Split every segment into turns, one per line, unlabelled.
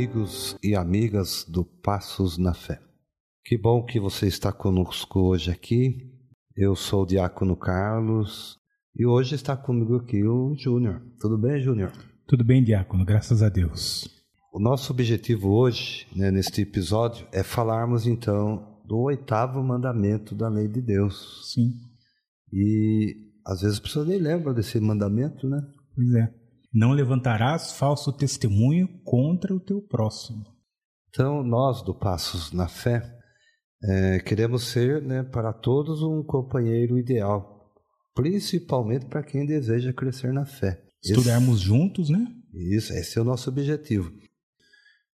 amigos e amigas do Passos na Fé. Que bom que você está conosco hoje aqui. Eu sou o Diácono Carlos e hoje está comigo aqui o Júnior. Tudo bem, Júnior?
Tudo bem, Diácono, graças a Deus.
O nosso objetivo hoje, né, neste episódio, é falarmos então do oitavo mandamento da lei de Deus.
Sim.
E às vezes as pessoas nem lembram desse mandamento, né?
Pois é. Não levantarás falso testemunho contra o teu próximo.
Então, nós do Passos na Fé é, queremos ser né, para todos um companheiro ideal, principalmente para quem deseja crescer na fé.
Estudarmos esse, juntos, né?
Isso, esse é o nosso objetivo.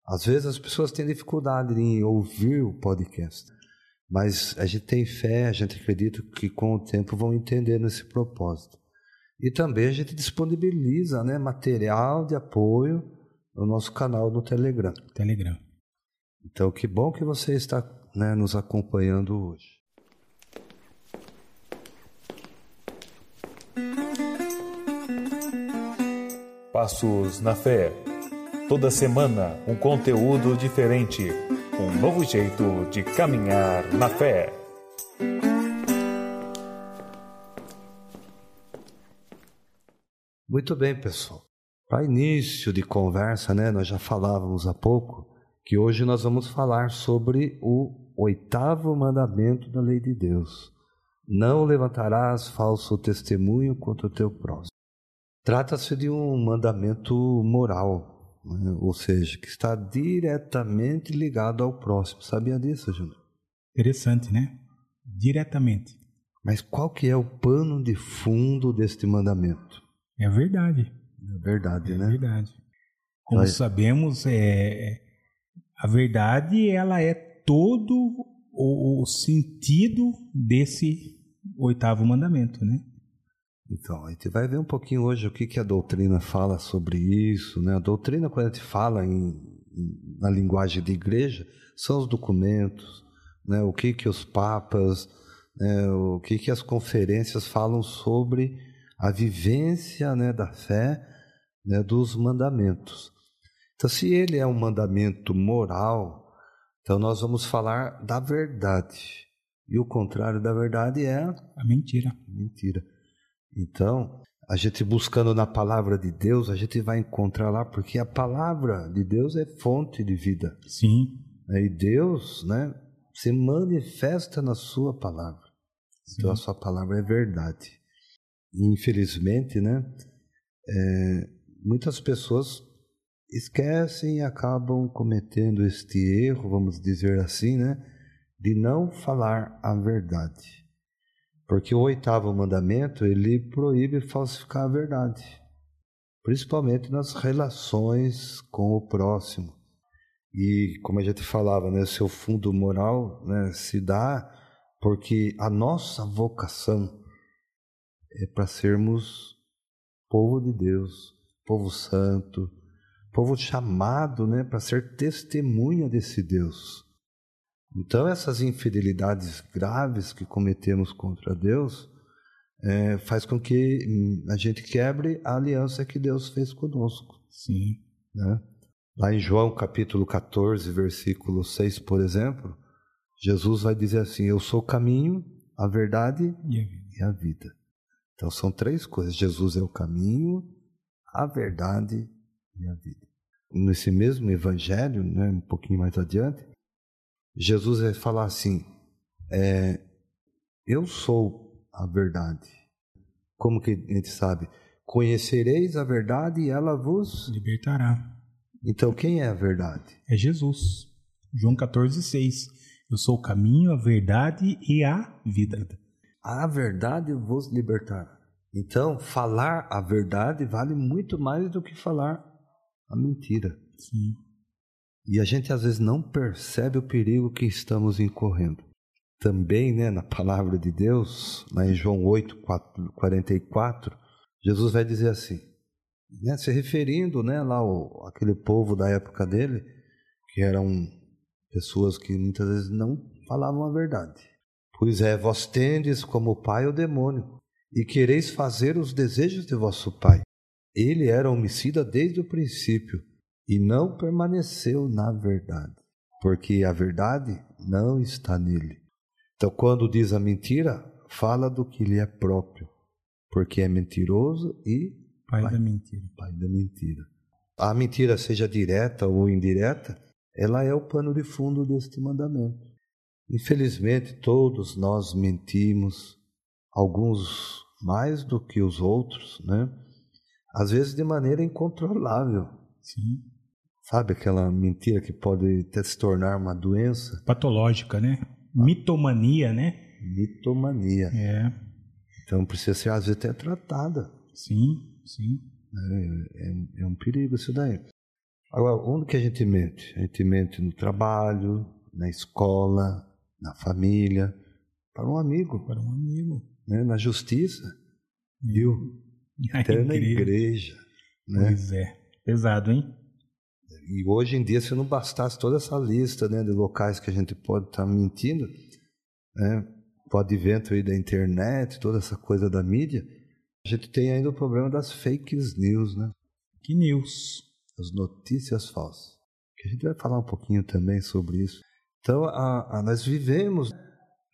Às vezes as pessoas têm dificuldade em ouvir o podcast, mas a gente tem fé, a gente acredita que com o tempo vão entendendo esse propósito. E também a gente disponibiliza né, material de apoio no nosso canal no Telegram.
Telegram.
Então, que bom que você está né, nos acompanhando hoje.
Passos na Fé. Toda semana um conteúdo diferente. Um novo jeito de caminhar na fé.
Muito bem, pessoal. Para início de conversa, né, nós já falávamos há pouco que hoje nós vamos falar sobre o oitavo mandamento da lei de Deus. Não levantarás falso testemunho contra o teu próximo. Trata-se de um mandamento moral, né? ou seja, que está diretamente ligado ao próximo. Sabia disso, Júnior?
Interessante, né? Diretamente.
Mas qual que é o pano de fundo deste mandamento?
É verdade.
É verdade,
é
né?
É verdade. Como Nós... sabemos, é, a verdade ela é todo o, o sentido desse oitavo mandamento, né?
Então, a gente vai ver um pouquinho hoje o que, que a doutrina fala sobre isso. Né? A doutrina, quando a gente fala em, na linguagem de igreja, são os documentos, né? o que, que os papas, né? o que, que as conferências falam sobre a vivência né, da fé né, dos mandamentos. Então, se ele é um mandamento moral, então nós vamos falar da verdade. E o contrário da verdade é
a mentira.
Mentira. Então, a gente buscando na palavra de Deus, a gente vai encontrar lá, porque a palavra de Deus é fonte de vida.
Sim.
E Deus, né, se manifesta na sua palavra. Sim. Então a sua palavra é verdade infelizmente, né, é, muitas pessoas esquecem e acabam cometendo este erro, vamos dizer assim, né, de não falar a verdade. Porque o oitavo mandamento, ele proíbe falsificar a verdade, principalmente nas relações com o próximo. E como a gente falava, né, seu fundo moral né, se dá porque a nossa vocação é para sermos povo de Deus, povo santo, povo chamado né, para ser testemunha desse Deus. Então, essas infidelidades graves que cometemos contra Deus é, faz com que a gente quebre a aliança que Deus fez conosco.
Sim.
Né? Lá em João capítulo 14, versículo 6, por exemplo, Jesus vai dizer assim: Eu sou o caminho, a verdade e a vida. Então são três coisas: Jesus é o caminho, a verdade e a vida. Nesse mesmo evangelho, né, um pouquinho mais adiante, Jesus vai falar assim: é, Eu sou a verdade. Como que a gente sabe? Conhecereis a verdade e ela vos
libertará.
Então quem é a verdade?
É Jesus. João 14, 6. Eu sou o caminho, a verdade e a vida
a verdade vos libertará. Então, falar a verdade vale muito mais do que falar a mentira.
Sim.
E a gente às vezes não percebe o perigo que estamos incorrendo. Também, né, na palavra de Deus, lá em João 8, 4, 44, Jesus vai dizer assim, né, se referindo né, lá ao, aquele povo da época dele, que eram pessoas que muitas vezes não falavam a verdade. Pois é, vós tendes como pai o demônio, e quereis fazer os desejos de vosso pai. Ele era homicida desde o princípio, e não permaneceu na verdade, porque a verdade não está nele. Então, quando diz a mentira, fala do que lhe é próprio, porque é mentiroso e
pai, pai da mentira.
Pai da mentira. A mentira, seja direta ou indireta, ela é o pano de fundo deste mandamento. Infelizmente, todos nós mentimos, alguns mais do que os outros, né? Às vezes de maneira incontrolável.
Sim.
Sabe aquela mentira que pode até se tornar uma doença?
Patológica, né? Mitomania, né?
Mitomania.
É.
Então precisa ser, às vezes, até tratada.
Sim, sim.
É, é, é um perigo isso daí. Agora, onde que a gente mente? A gente mente no trabalho, na escola, na família, para um amigo.
Para um amigo.
Né? Na justiça, viu? Até na igreja. Né?
Pois é. Pesado, hein?
E hoje em dia, se não bastasse toda essa lista né, de locais que a gente pode estar tá mentindo, né, o advento aí da internet, toda essa coisa da mídia, a gente tem ainda o problema das fake news, né?
Que news?
As notícias falsas. Que a gente vai falar um pouquinho também sobre isso. Então, a, a, nós vivemos,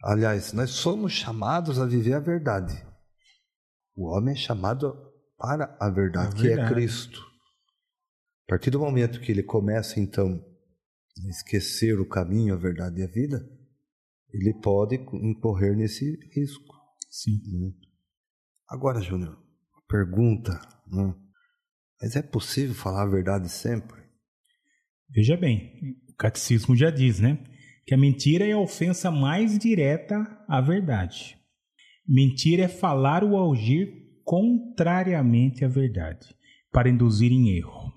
aliás, nós somos chamados a viver a verdade. O homem é chamado para a verdade, a que é verdade. é Cristo. A partir do momento que ele começa, então, a esquecer o caminho, a verdade e a vida, ele pode incorrer nesse risco.
Sim.
Né? Agora, Júnior, pergunta, né? mas é possível falar a verdade sempre?
Veja bem, o catecismo já diz, né? Que a mentira é a ofensa mais direta à verdade. Mentira é falar ou agir contrariamente à verdade, para induzir em erro.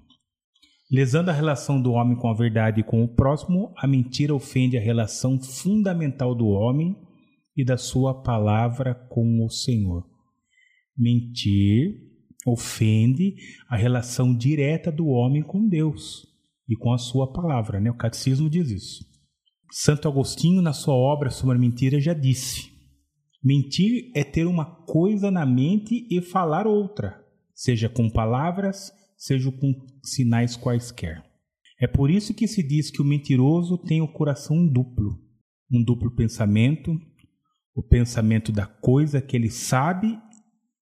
Lesando a relação do homem com a verdade e com o próximo, a mentira ofende a relação fundamental do homem e da sua palavra com o Senhor. Mentir ofende a relação direta do homem com Deus e com a sua palavra, né? O catecismo diz isso. Santo Agostinho, na sua obra sobre a mentira, já disse: Mentir é ter uma coisa na mente e falar outra, seja com palavras, seja com sinais quaisquer. É por isso que se diz que o mentiroso tem o coração duplo, um duplo pensamento, o pensamento da coisa que ele sabe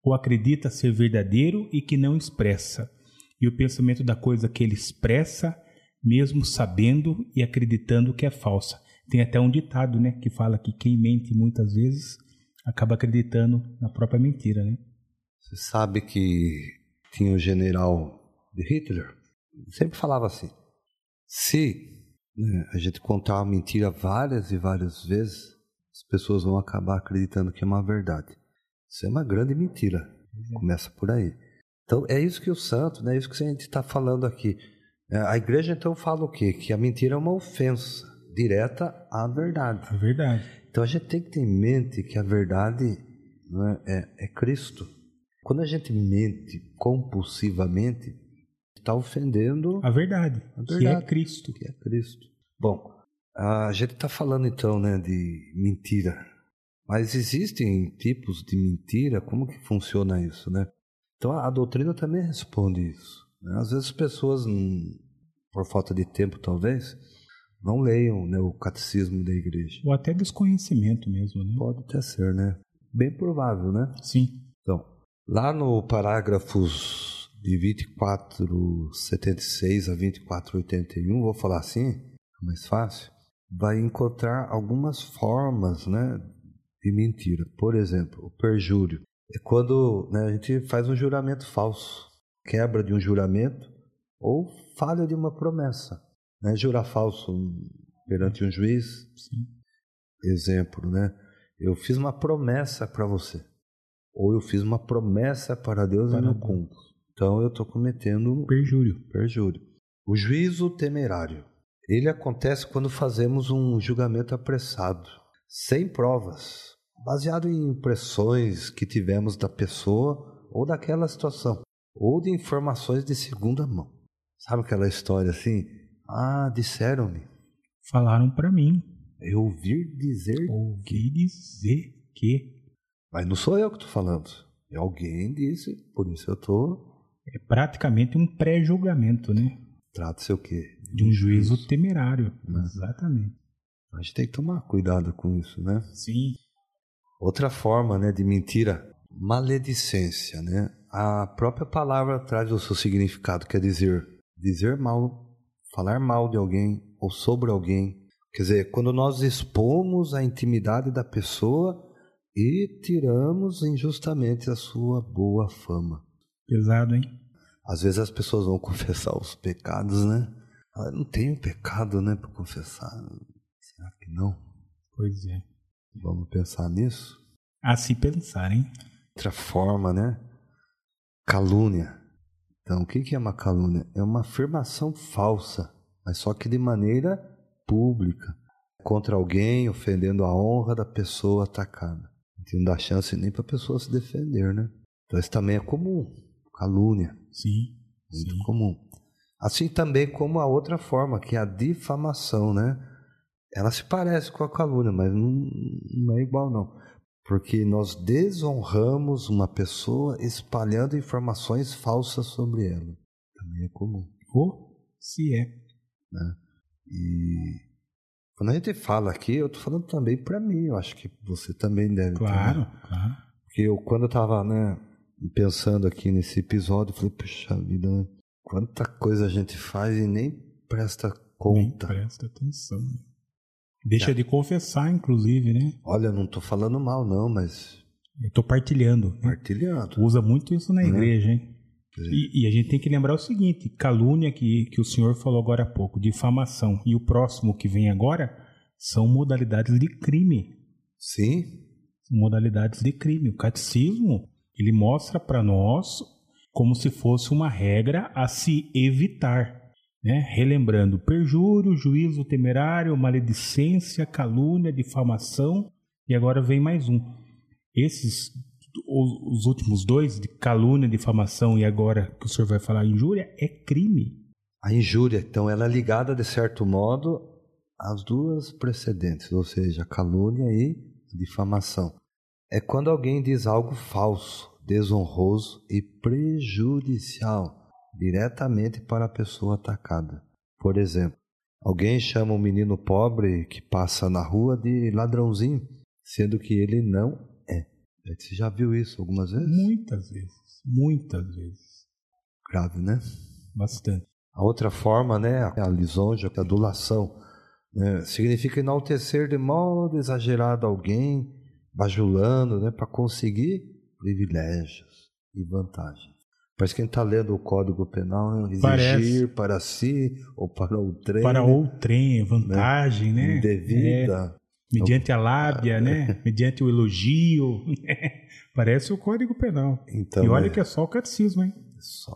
ou acredita ser verdadeiro e que não expressa, e o pensamento da coisa que ele expressa, mesmo sabendo e acreditando que é falsa. Tem até um ditado, né, que fala que quem mente muitas vezes acaba acreditando na própria mentira, né?
Você sabe que tinha o general de Hitler, sempre falava assim: se né, a gente contar uma mentira várias e várias vezes, as pessoas vão acabar acreditando que é uma verdade. Isso é uma grande mentira. Começa por aí. Então é isso que o santo, né? É isso que a gente está falando aqui. É, a igreja então fala o quê? Que a mentira é uma ofensa direta à verdade.
A verdade.
Então a gente tem que ter em mente que a verdade é, é, é Cristo. Quando a gente mente compulsivamente, está ofendendo
a verdade, a verdade, que é Cristo.
Que é Cristo. Bom, a gente está falando então né, de mentira, mas existem tipos de mentira, como que funciona isso, né? Então a doutrina também responde isso. Né? Às vezes as pessoas, por falta de tempo talvez, não leiam né, o catecismo da igreja.
Ou até desconhecimento mesmo, né?
Pode até ser, né? Bem provável, né?
Sim.
Então, lá no parágrafos de 2476 a 2481, vou falar assim, é mais fácil, vai encontrar algumas formas né, de mentira. Por exemplo, o perjúrio. É quando né, a gente faz um juramento falso, quebra de um juramento ou falha de uma promessa. Né? Jurar falso perante um juiz.
Sim.
Exemplo, né? Eu fiz uma promessa para você. Ou eu fiz uma promessa para Deus para e não cumpro. Então eu estou cometendo
perjúrio.
Perjúrio. O juízo temerário. Ele acontece quando fazemos um julgamento apressado, sem provas, baseado em impressões que tivemos da pessoa ou daquela situação, ou de informações de segunda mão. Sabe aquela história assim? Ah, disseram-me.
Falaram para mim.
Eu ouvi dizer.
Ouvi que... dizer que.
Mas não sou eu que estou falando. Alguém disse, por isso eu estou
é praticamente um pré-julgamento, né?
Trata-se o quê?
De um juízo temerário. Né? Exatamente.
A gente tem que tomar cuidado com isso, né?
Sim.
Outra forma né, de mentira, maledicência, né? A própria palavra traz o seu significado, quer dizer, dizer mal, falar mal de alguém ou sobre alguém. Quer dizer, quando nós expomos a intimidade da pessoa e tiramos injustamente a sua boa fama.
Pesado, hein?
Às vezes as pessoas vão confessar os pecados, né? Ela não tem um pecado, né, para confessar. Será que não?
Pois é.
Vamos pensar nisso?
A se pensar, hein?
Outra forma, né? Calúnia. Então, o que é uma calúnia? É uma afirmação falsa, mas só que de maneira pública, contra alguém, ofendendo a honra da pessoa atacada. Não dá chance nem para a pessoa se defender, né? Então, isso também é comum, calúnia.
Sim.
Muito
sim.
comum. Assim também como a outra forma, que é a difamação, né? Ela se parece com a calúnia, mas não, não é igual, não. Porque nós desonramos uma pessoa espalhando informações falsas sobre ela. Também é comum.
Ou se é.
Né? E quando a gente fala aqui, eu estou falando também para mim. Eu acho que você também deve.
Claro,
também.
claro.
Porque eu, quando eu estava né, pensando aqui nesse episódio, eu falei, puxa vida, né? quanta coisa a gente faz e nem presta conta.
Nem presta atenção. Deixa é. de confessar, inclusive, né?
Olha, não estou falando mal, não, mas.
Eu estou partilhando. Né?
Partilhando.
Usa muito isso na igreja, hein? E, e, a gente tem que lembrar o seguinte: calúnia que, que o senhor falou agora há pouco, difamação, e o próximo que vem agora são modalidades de crime.
Sim.
Modalidades de crime. O catecismo ele mostra para nós como se fosse uma regra a se evitar. Né? Relembrando perjúrio, juízo temerário, maledicência, calúnia, difamação, e agora vem mais um. Esses, os, últimos dois, de calúnia, difamação e agora que o senhor vai falar injúria, é crime.
A injúria, então, ela é ligada, de certo modo, às duas precedentes, ou seja, calúnia e difamação. É quando alguém diz algo falso, desonroso e prejudicial diretamente para a pessoa atacada. Por exemplo, alguém chama um menino pobre que passa na rua de ladrãozinho, sendo que ele não é. Você já viu isso algumas vezes?
Muitas vezes. Muitas vezes.
Grave, né?
Bastante.
A outra forma, né, a lisonja, a adulação, né, significa enaltecer de modo exagerado alguém, bajulando, né, para conseguir privilégios e vantagens. Parece que quem está lendo o Código Penal, né? exigir Parece. para si ou para o trem.
Para o trem, vantagem, né?
né? Indevida.
É. Mediante a lábia, né? Mediante o elogio. Parece o Código Penal. Então, e olha é... que é só o catecismo, hein?
Só.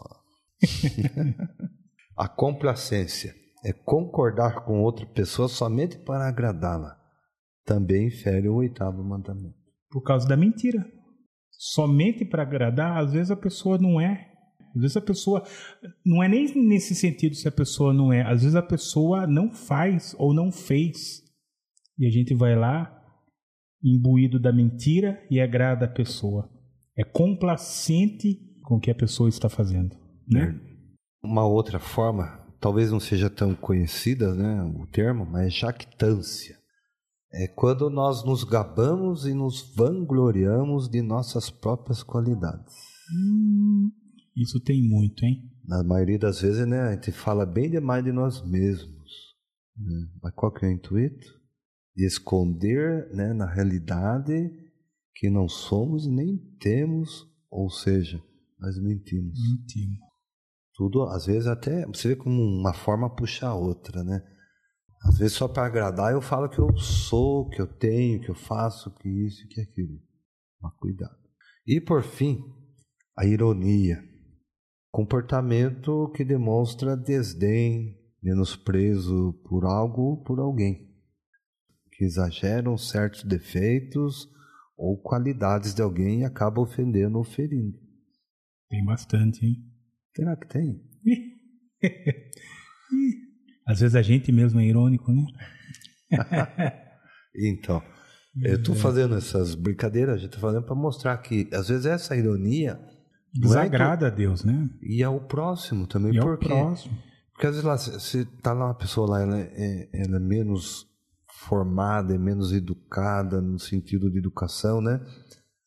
a complacência é concordar com outra pessoa somente para agradá-la. Também infere o oitavo mandamento.
Por causa da mentira. Somente para agradar, às vezes a pessoa não é às vezes a pessoa. Não é nem nesse sentido se a pessoa não é. Às vezes a pessoa não faz ou não fez. E a gente vai lá, imbuído da mentira, e agrada a pessoa. É complacente com o que a pessoa está fazendo. Né?
Uma outra forma, talvez não seja tão conhecida né, o termo, mas jactância. É quando nós nos gabamos e nos vangloriamos de nossas próprias qualidades.
Hum. Isso tem muito, hein?
Na maioria das vezes, né, a gente fala bem demais de nós mesmos. Né? Mas qual que é o intuito? De esconder né, na realidade que não somos e nem temos, ou seja, nós mentimos.
Mentimos.
Tudo, às vezes até, você vê como uma forma puxa a outra, né? Às vezes só para agradar eu falo que eu sou, que eu tenho, que eu faço, que isso, que aquilo. Mas cuidado. E por fim, a ironia. Comportamento que demonstra desdém, menosprezo por algo ou por alguém, que exageram certos defeitos ou qualidades de alguém e acaba ofendendo ou ferindo.
Tem bastante, hein?
Será que tem?
Às vezes a gente mesmo é irônico, né?
então, eu estou fazendo essas brincadeiras, a gente está fazendo para mostrar que às vezes essa ironia
Desagrada é a Deus, né?
E ao próximo também.
E
ao
próximo.
Porque às vezes lá, se tá lá uma pessoa lá, ela é, ela é menos formada, é menos educada no sentido de educação, né?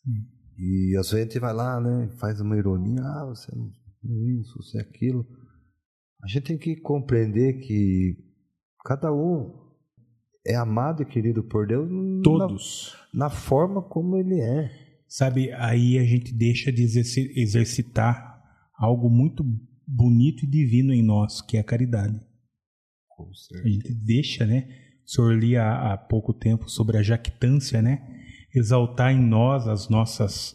Hum. E às vezes a gente vai lá, né? Faz uma ironia, ah, você não é isso, você é aquilo. A gente tem que compreender que cada um é amado e querido por Deus.
Todos.
Na, na forma como ele é.
Sabe, aí a gente deixa de exercitar algo muito bonito e divino em nós, que é a caridade.
Com
certeza. A gente deixa, né? O senhor lia há, há pouco tempo sobre a jactância, né? Exaltar em nós as nossas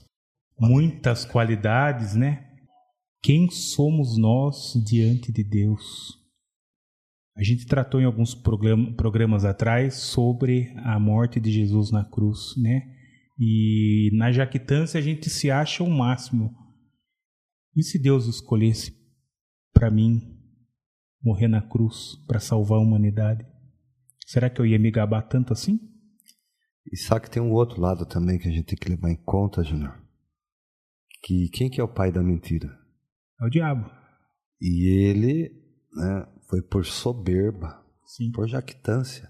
muitas qualidades, né? Quem somos nós diante de Deus? A gente tratou em alguns programas atrás sobre a morte de Jesus na cruz, né? E na jactância a gente se acha o máximo. E se Deus escolhesse para mim morrer na cruz para salvar a humanidade? Será que eu ia me gabar tanto assim?
E sabe que tem um outro lado também que a gente tem que levar em conta, Júnior? Que quem que é o pai da mentira?
É o diabo.
E ele, né, foi por soberba,
Sim.
por jactância.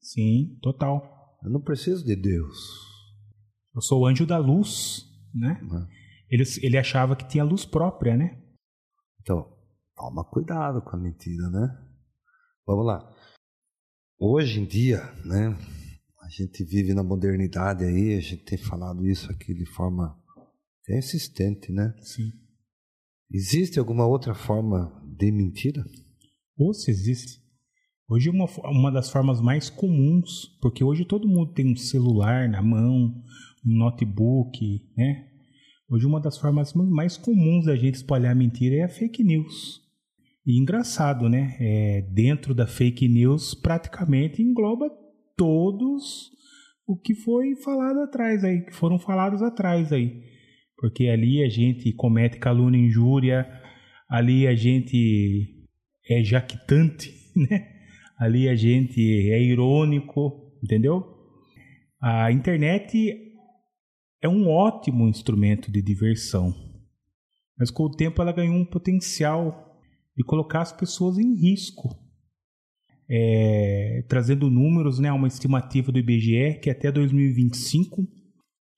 Sim, total.
Eu não preciso de Deus.
Eu sou o anjo da luz, né? Uhum. Ele, ele achava que tinha luz própria, né?
Então, toma cuidado com a mentira, né? Vamos lá. Hoje em dia, né? A gente vive na modernidade aí, a gente tem falado isso aqui de forma insistente, né?
Sim.
Existe alguma outra forma de mentira?
Ou se existe. Hoje é uma, uma das formas mais comuns, porque hoje todo mundo tem um celular na mão, um notebook, né? Hoje uma das formas mais comuns da gente espalhar mentira é a fake news. E engraçado, né? É, dentro da fake news praticamente engloba todos o que foi falado atrás aí, que foram falados atrás aí. Porque ali a gente comete calúnia, injúria, ali a gente é jactante, né? Ali a gente é irônico, entendeu? A internet é um ótimo instrumento de diversão, mas com o tempo ela ganhou um potencial de colocar as pessoas em risco. É, trazendo números, né, uma estimativa do IBGE que até 2025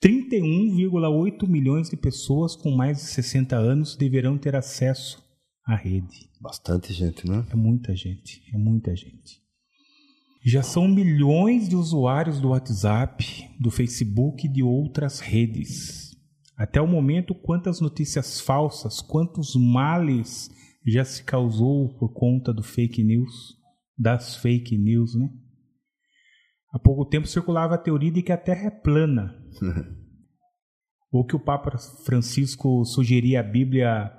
31,8 milhões de pessoas com mais de 60 anos deverão ter acesso a rede.
Bastante gente, né?
É muita gente, é muita gente. Já são milhões de usuários do WhatsApp, do Facebook e de outras redes. Até o momento, quantas notícias falsas, quantos males já se causou por conta do fake news, das fake news, né? Há pouco tempo circulava a teoria de que a Terra é plana. Ou que o Papa Francisco sugeria a Bíblia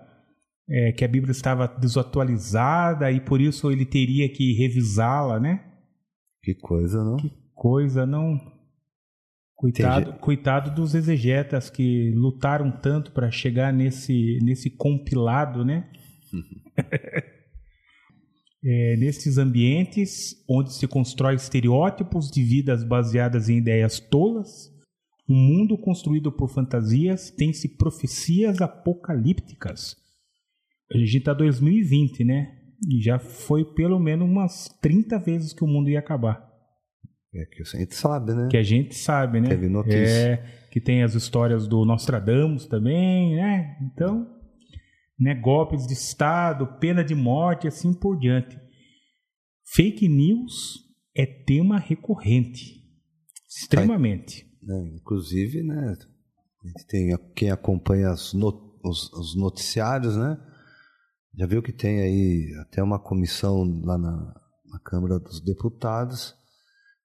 é, que a Bíblia estava desatualizada e por isso ele teria que revisá-la, né?
Que coisa, não?
Que coisa, não? Coitado, coitado dos exegetas que lutaram tanto para chegar nesse, nesse compilado, né? é, nesses ambientes onde se constrói estereótipos de vidas baseadas em ideias tolas, um mundo construído por fantasias tem-se profecias apocalípticas a gente tá 2020, né? E já foi pelo menos umas 30 vezes que o mundo ia acabar.
É que a gente sabe, né?
Que a gente sabe, né?
Teve notícia.
É, que tem as histórias do Nostradamus também, né? Então, né, golpes de Estado, pena de morte, assim por diante. Fake news é tema recorrente. Extremamente.
É, inclusive, né? A gente tem quem acompanha os, os noticiários, né? Já viu que tem aí até uma comissão lá na, na Câmara dos Deputados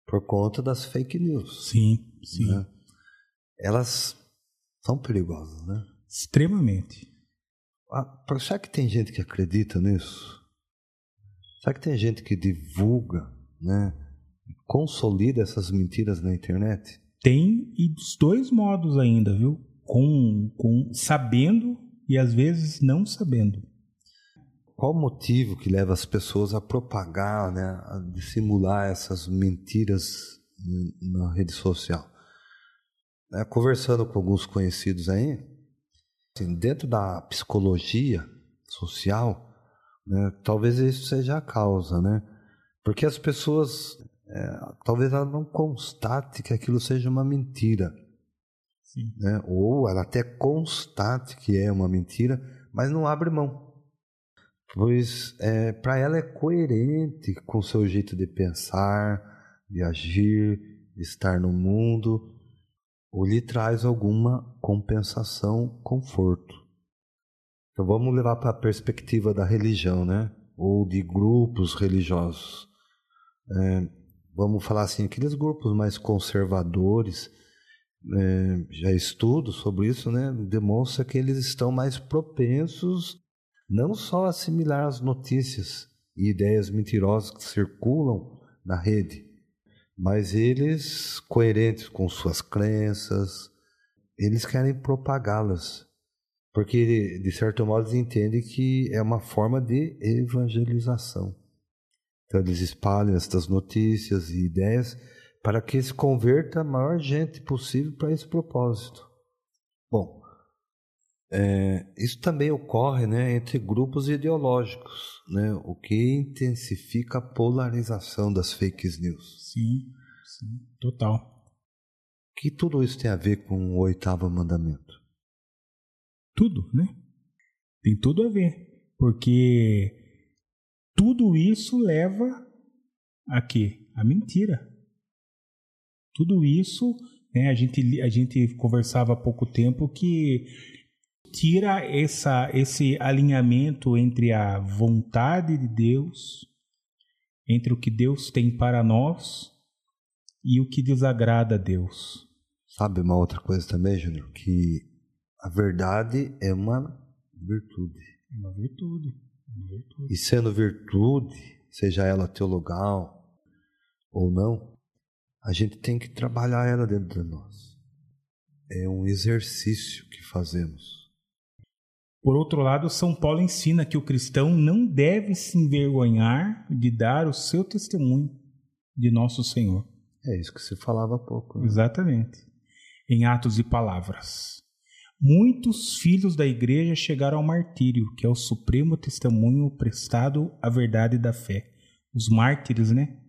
por conta das fake news.
Sim, sim.
Né? Elas são perigosas, né?
Extremamente.
Ah, será que tem gente que acredita nisso? Será que tem gente que divulga, né? Consolida essas mentiras na internet?
Tem e dos dois modos ainda, viu? Com, com sabendo e às vezes não sabendo
qual o motivo que leva as pessoas a propagar, né, a dissimular essas mentiras na rede social? É, conversando com alguns conhecidos aí, assim, dentro da psicologia social, Né? Talvez isso seja a causa, né? Porque as pessoas, é, talvez ela não constate que aquilo seja uma mentira. Né? Ou ela até constate que é uma mentira, mas não abre mão. Pois é, para ela é coerente com o seu jeito de pensar, de agir, de estar no mundo, ou lhe traz alguma compensação, conforto. Então vamos levar para a perspectiva da religião, né? Ou de grupos religiosos. É, vamos falar assim, aqueles grupos mais conservadores, é, já estudo sobre isso, né? Demonstra que eles estão mais propensos não só assimilar as notícias e ideias mentirosas que circulam na rede, mas eles, coerentes com suas crenças, eles querem propagá-las porque, de certo modo, eles entendem que é uma forma de evangelização. Então, eles espalham estas notícias e ideias para que se converta a maior gente possível para esse propósito. Bom, é, isso também ocorre né, entre grupos ideológicos, né, o que intensifica a polarização das fake news.
Sim, sim, total.
Que tudo isso tem a ver com o oitavo mandamento?
Tudo, né? Tem tudo a ver. Porque tudo isso leva a quê? A mentira. Tudo isso, né, a, gente, a gente conversava há pouco tempo que tira essa, esse alinhamento entre a vontade de Deus, entre o que Deus tem para nós e o que desagrada a Deus.
Sabe uma outra coisa também, Júnior? Que a verdade é uma virtude.
Uma virtude. Uma virtude.
E sendo virtude, seja ela teologal ou não, a gente tem que trabalhar ela dentro de nós. É um exercício que fazemos.
Por outro lado, São Paulo ensina que o cristão não deve se envergonhar de dar o seu testemunho de nosso Senhor.
É isso que se falava há pouco.
Né? Exatamente. Em atos e palavras. Muitos filhos da igreja chegaram ao martírio, que é o supremo testemunho prestado à verdade da fé. Os mártires, né?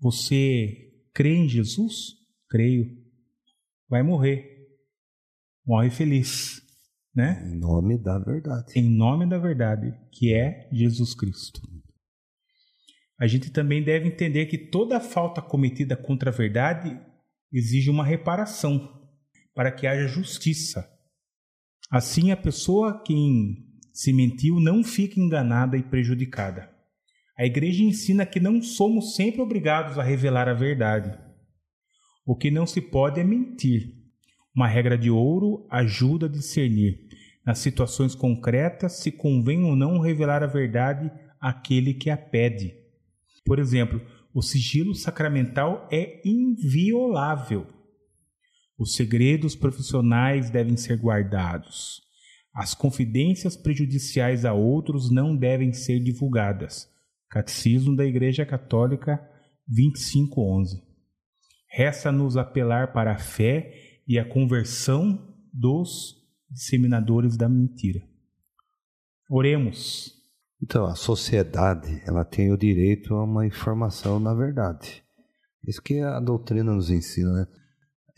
Você crê em Jesus? Creio. Vai morrer. Morre feliz, né?
Em nome da verdade.
Em nome da verdade, que é Jesus Cristo. A gente também deve entender que toda falta cometida contra a verdade exige uma reparação para que haja justiça. Assim, a pessoa quem se mentiu não fica enganada e prejudicada. A igreja ensina que não somos sempre obrigados a revelar a verdade. O que não se pode é mentir. Uma regra de ouro ajuda a discernir, nas situações concretas, se convém ou não revelar a verdade àquele que a pede. Por exemplo, o sigilo sacramental é inviolável. Os segredos profissionais devem ser guardados. As confidências prejudiciais a outros não devem ser divulgadas. Catecismo da Igreja Católica 2511. Resta-nos apelar para a fé e a conversão dos disseminadores da mentira. Oremos.
Então, a sociedade, ela tem o direito a uma informação na verdade. Isso que a doutrina nos ensina, né?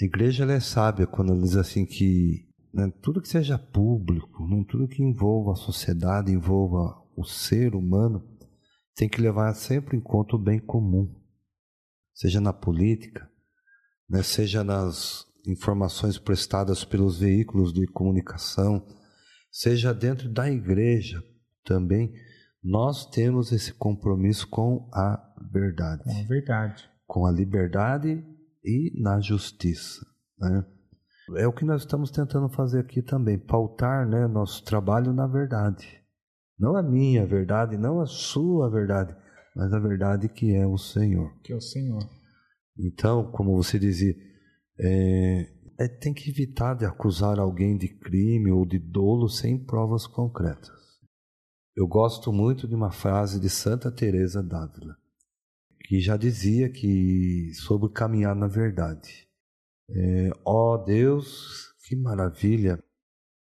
A igreja é sábia quando ela diz assim que né, tudo que seja público, né, tudo que envolva a sociedade, envolva o ser humano, tem que levar sempre em conta o bem comum, seja na política, né, seja nas informações prestadas pelos veículos de comunicação, seja dentro da igreja também, nós temos esse compromisso com a verdade.
Com a verdade.
Com a liberdade e na justiça. Né? É o que nós estamos tentando fazer aqui também, pautar né, nosso trabalho na verdade. Não a minha verdade, não a sua verdade, mas a verdade que é o Senhor.
Que é o Senhor.
Então, como você dizia, é, é, tem que evitar de acusar alguém de crime ou de dolo sem provas concretas. Eu gosto muito de uma frase de Santa Teresa d'Ávila que já dizia que sobre caminhar na verdade. É, ó Deus, que maravilha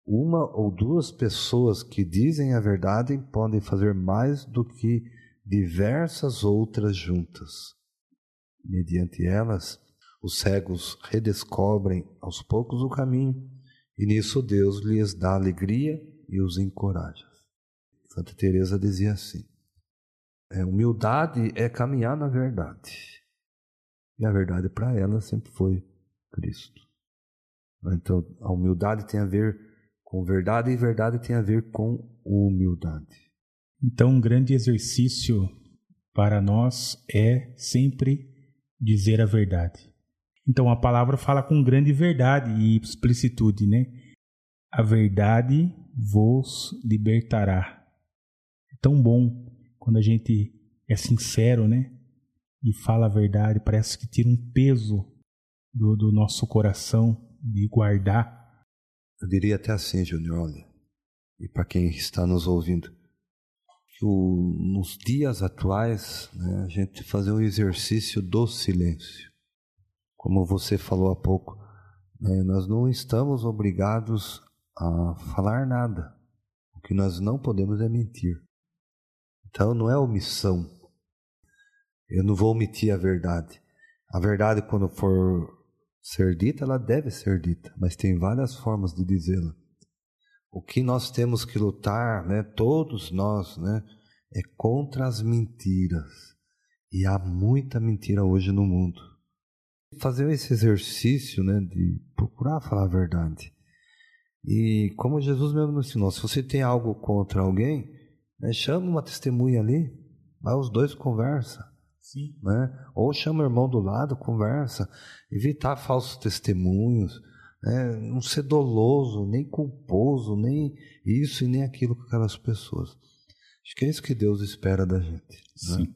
uma ou duas pessoas que dizem a verdade podem fazer mais do que diversas outras juntas. Mediante elas, os cegos redescobrem aos poucos o caminho, e nisso Deus lhes dá alegria e os encoraja. Santa Teresa dizia assim: é, humildade é caminhar na verdade. E a verdade para ela sempre foi Cristo. Então, a humildade tem a ver com verdade e verdade tem a ver com humildade.
Então, um grande exercício para nós é sempre dizer a verdade. Então, a palavra fala com grande verdade e explicitude, né? A verdade vos libertará. É tão bom quando a gente é sincero, né? E fala a verdade, parece que tira um peso do, do nosso coração de guardar
eu diria até assim, Júnior, olha, e para quem está nos ouvindo, que o, nos dias atuais né, a gente fazer um exercício do silêncio. Como você falou há pouco, né, nós não estamos obrigados a falar nada. O que nós não podemos é mentir. Então não é omissão. Eu não vou omitir a verdade. A verdade, quando for ser dita, ela deve ser dita, mas tem várias formas de dizê-la. O que nós temos que lutar, né, todos nós, né, é contra as mentiras. E há muita mentira hoje no mundo. Fazer esse exercício, né, de procurar falar a verdade. E como Jesus mesmo nos ensinou, se você tem algo contra alguém, né, chama uma testemunha ali, vai os dois conversa.
Sim.
Né? Ou chama o irmão do lado, conversa, evitar falsos testemunhos, né? não ser doloso, nem culposo, nem isso e nem aquilo com aquelas pessoas. Acho que é isso que Deus espera da gente. Né?
Sim. Né?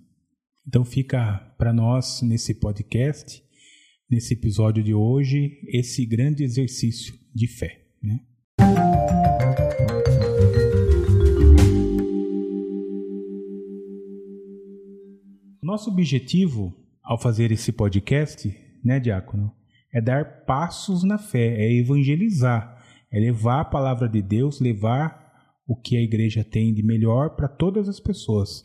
Então fica para nós nesse podcast, nesse episódio de hoje, esse grande exercício de fé. Né? Nosso objetivo ao fazer esse podcast, né, Diácono, é dar passos na fé, é evangelizar, é levar a palavra de Deus, levar o que a igreja tem de melhor para todas as pessoas.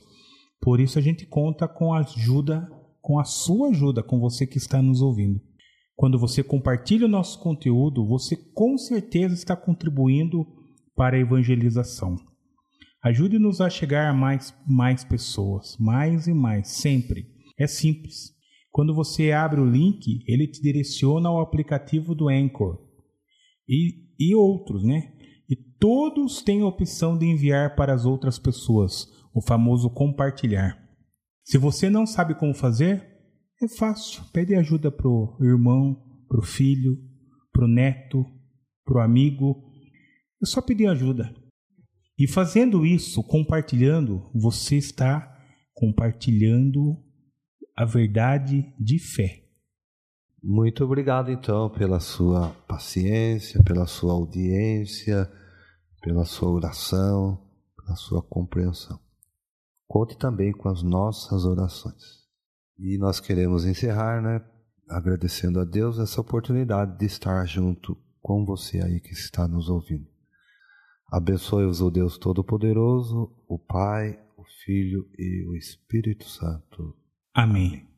Por isso a gente conta com a ajuda, com a sua ajuda, com você que está nos ouvindo. Quando você compartilha o nosso conteúdo, você com certeza está contribuindo para a evangelização. Ajude-nos a chegar a mais, mais pessoas, mais e mais, sempre. É simples. Quando você abre o link, ele te direciona ao aplicativo do Anchor e, e outros, né? E todos têm a opção de enviar para as outras pessoas, o famoso compartilhar. Se você não sabe como fazer, é fácil. Pede ajuda pro irmão, pro filho, pro neto, pro amigo. É só pedir ajuda. E fazendo isso, compartilhando, você está compartilhando a verdade de fé.
Muito obrigado, então, pela sua paciência, pela sua audiência, pela sua oração, pela sua compreensão. Conte também com as nossas orações. E nós queremos encerrar, né, agradecendo a Deus essa oportunidade de estar junto com você aí que está nos ouvindo. Abençoe-vos o Deus Todo-Poderoso, o Pai, o Filho e o Espírito Santo.
Amém.